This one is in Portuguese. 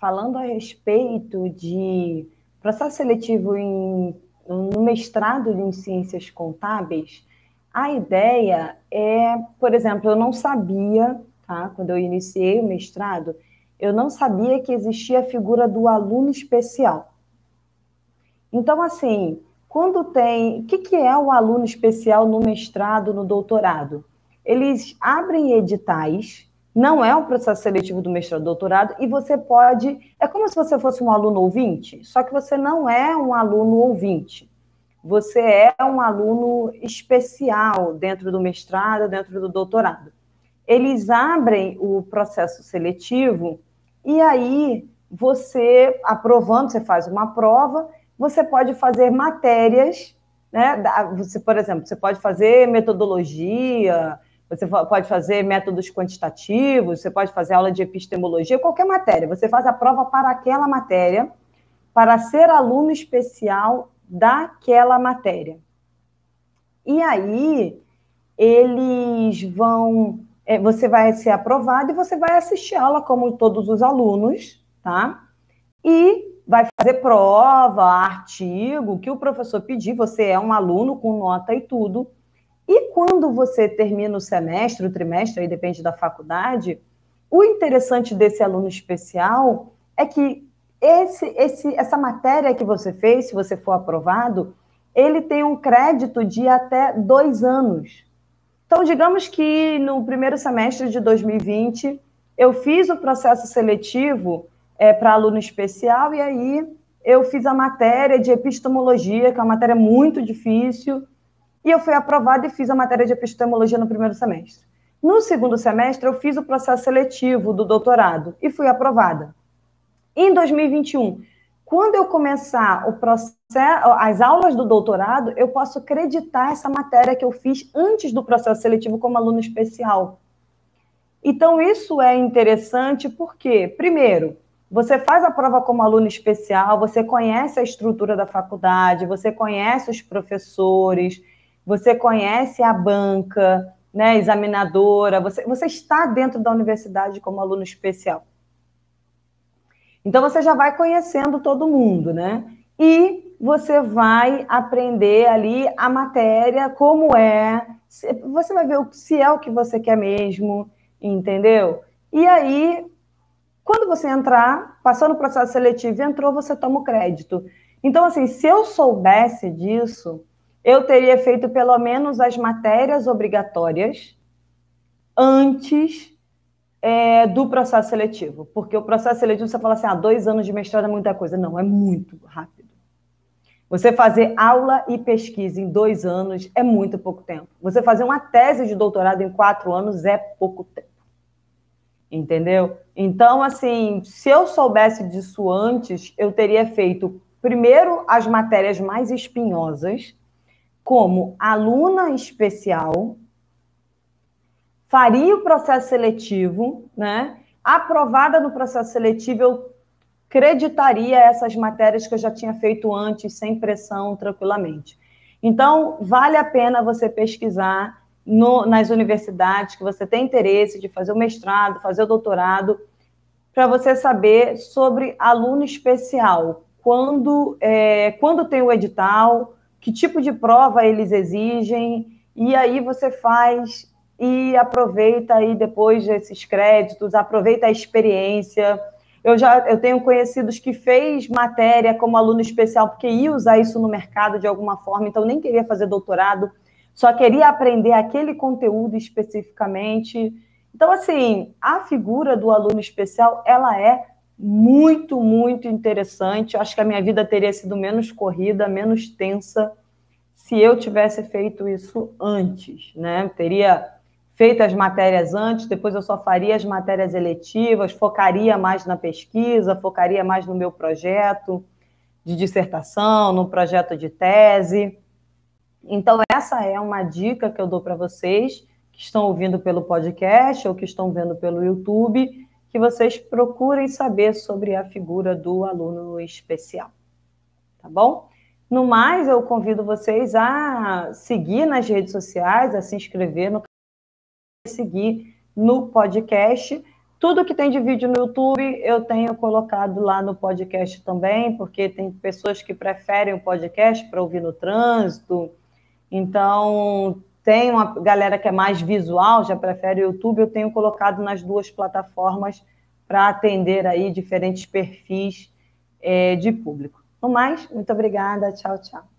falando a respeito de processo seletivo em, no mestrado em ciências contábeis, a ideia é, por exemplo, eu não sabia, tá? Quando eu iniciei o mestrado, eu não sabia que existia a figura do aluno especial. Então, assim, quando tem. O que, que é o aluno especial no mestrado, no doutorado? Eles abrem editais, não é o processo seletivo do mestrado doutorado, e você pode. É como se você fosse um aluno ouvinte, só que você não é um aluno ouvinte. Você é um aluno especial dentro do mestrado, dentro do doutorado. Eles abrem o processo seletivo e aí você, aprovando, você faz uma prova você pode fazer matérias, né? Você, por exemplo, você pode fazer metodologia, você pode fazer métodos quantitativos, você pode fazer aula de epistemologia, qualquer matéria. Você faz a prova para aquela matéria, para ser aluno especial daquela matéria. E aí, eles vão. É, você vai ser aprovado e você vai assistir aula, como todos os alunos, tá? E vai fazer prova, artigo, que o professor pedir, você é um aluno com nota e tudo. E quando você termina o semestre, o trimestre, aí depende da faculdade, o interessante desse aluno especial é que esse, esse, essa matéria que você fez, se você for aprovado, ele tem um crédito de até dois anos. Então, digamos que no primeiro semestre de 2020, eu fiz o processo seletivo é, para aluno especial, e aí eu fiz a matéria de epistemologia, que é uma matéria muito difícil, e eu fui aprovada e fiz a matéria de epistemologia no primeiro semestre. No segundo semestre, eu fiz o processo seletivo do doutorado e fui aprovada. Em 2021, quando eu começar o processo, as aulas do doutorado, eu posso acreditar essa matéria que eu fiz antes do processo seletivo como aluno especial. Então, isso é interessante porque, primeiro, você faz a prova como aluno especial, você conhece a estrutura da faculdade, você conhece os professores, você conhece a banca, né, examinadora, você, você está dentro da universidade como aluno especial. Então você já vai conhecendo todo mundo, né? E você vai aprender ali a matéria, como é, você vai ver se é o que você quer mesmo, entendeu? E aí quando você entrar, passou no processo seletivo entrou, você toma o crédito. Então, assim, se eu soubesse disso, eu teria feito pelo menos as matérias obrigatórias antes é, do processo seletivo. Porque o processo seletivo, você fala assim, ah, dois anos de mestrado é muita coisa. Não, é muito rápido. Você fazer aula e pesquisa em dois anos é muito pouco tempo. Você fazer uma tese de doutorado em quatro anos é pouco tempo entendeu? Então, assim, se eu soubesse disso antes, eu teria feito primeiro as matérias mais espinhosas, como aluna especial, faria o processo seletivo, né? Aprovada no processo seletivo, eu creditaria essas matérias que eu já tinha feito antes, sem pressão, tranquilamente. Então, vale a pena você pesquisar no, nas universidades que você tem interesse de fazer o mestrado, fazer o doutorado, para você saber sobre aluno especial, quando, é, quando tem o edital, que tipo de prova eles exigem, e aí você faz e aproveita aí depois desses créditos, aproveita a experiência. Eu já eu tenho conhecidos que fez matéria como aluno especial porque ia usar isso no mercado de alguma forma, então nem queria fazer doutorado só queria aprender aquele conteúdo especificamente. Então, assim, a figura do aluno especial, ela é muito, muito interessante. Acho que a minha vida teria sido menos corrida, menos tensa, se eu tivesse feito isso antes, né? Teria feito as matérias antes, depois eu só faria as matérias eletivas, focaria mais na pesquisa, focaria mais no meu projeto de dissertação, no projeto de tese. Então, essa é uma dica que eu dou para vocês que estão ouvindo pelo podcast ou que estão vendo pelo YouTube, que vocês procurem saber sobre a figura do aluno especial. Tá bom? No mais, eu convido vocês a seguir nas redes sociais, a se inscrever no canal, seguir no podcast, Tudo que tem de vídeo no YouTube eu tenho colocado lá no podcast também, porque tem pessoas que preferem o podcast para ouvir no trânsito. Então, tem uma galera que é mais visual, já prefere o YouTube, eu tenho colocado nas duas plataformas para atender aí diferentes perfis é, de público. No mais, muito obrigada. Tchau, tchau.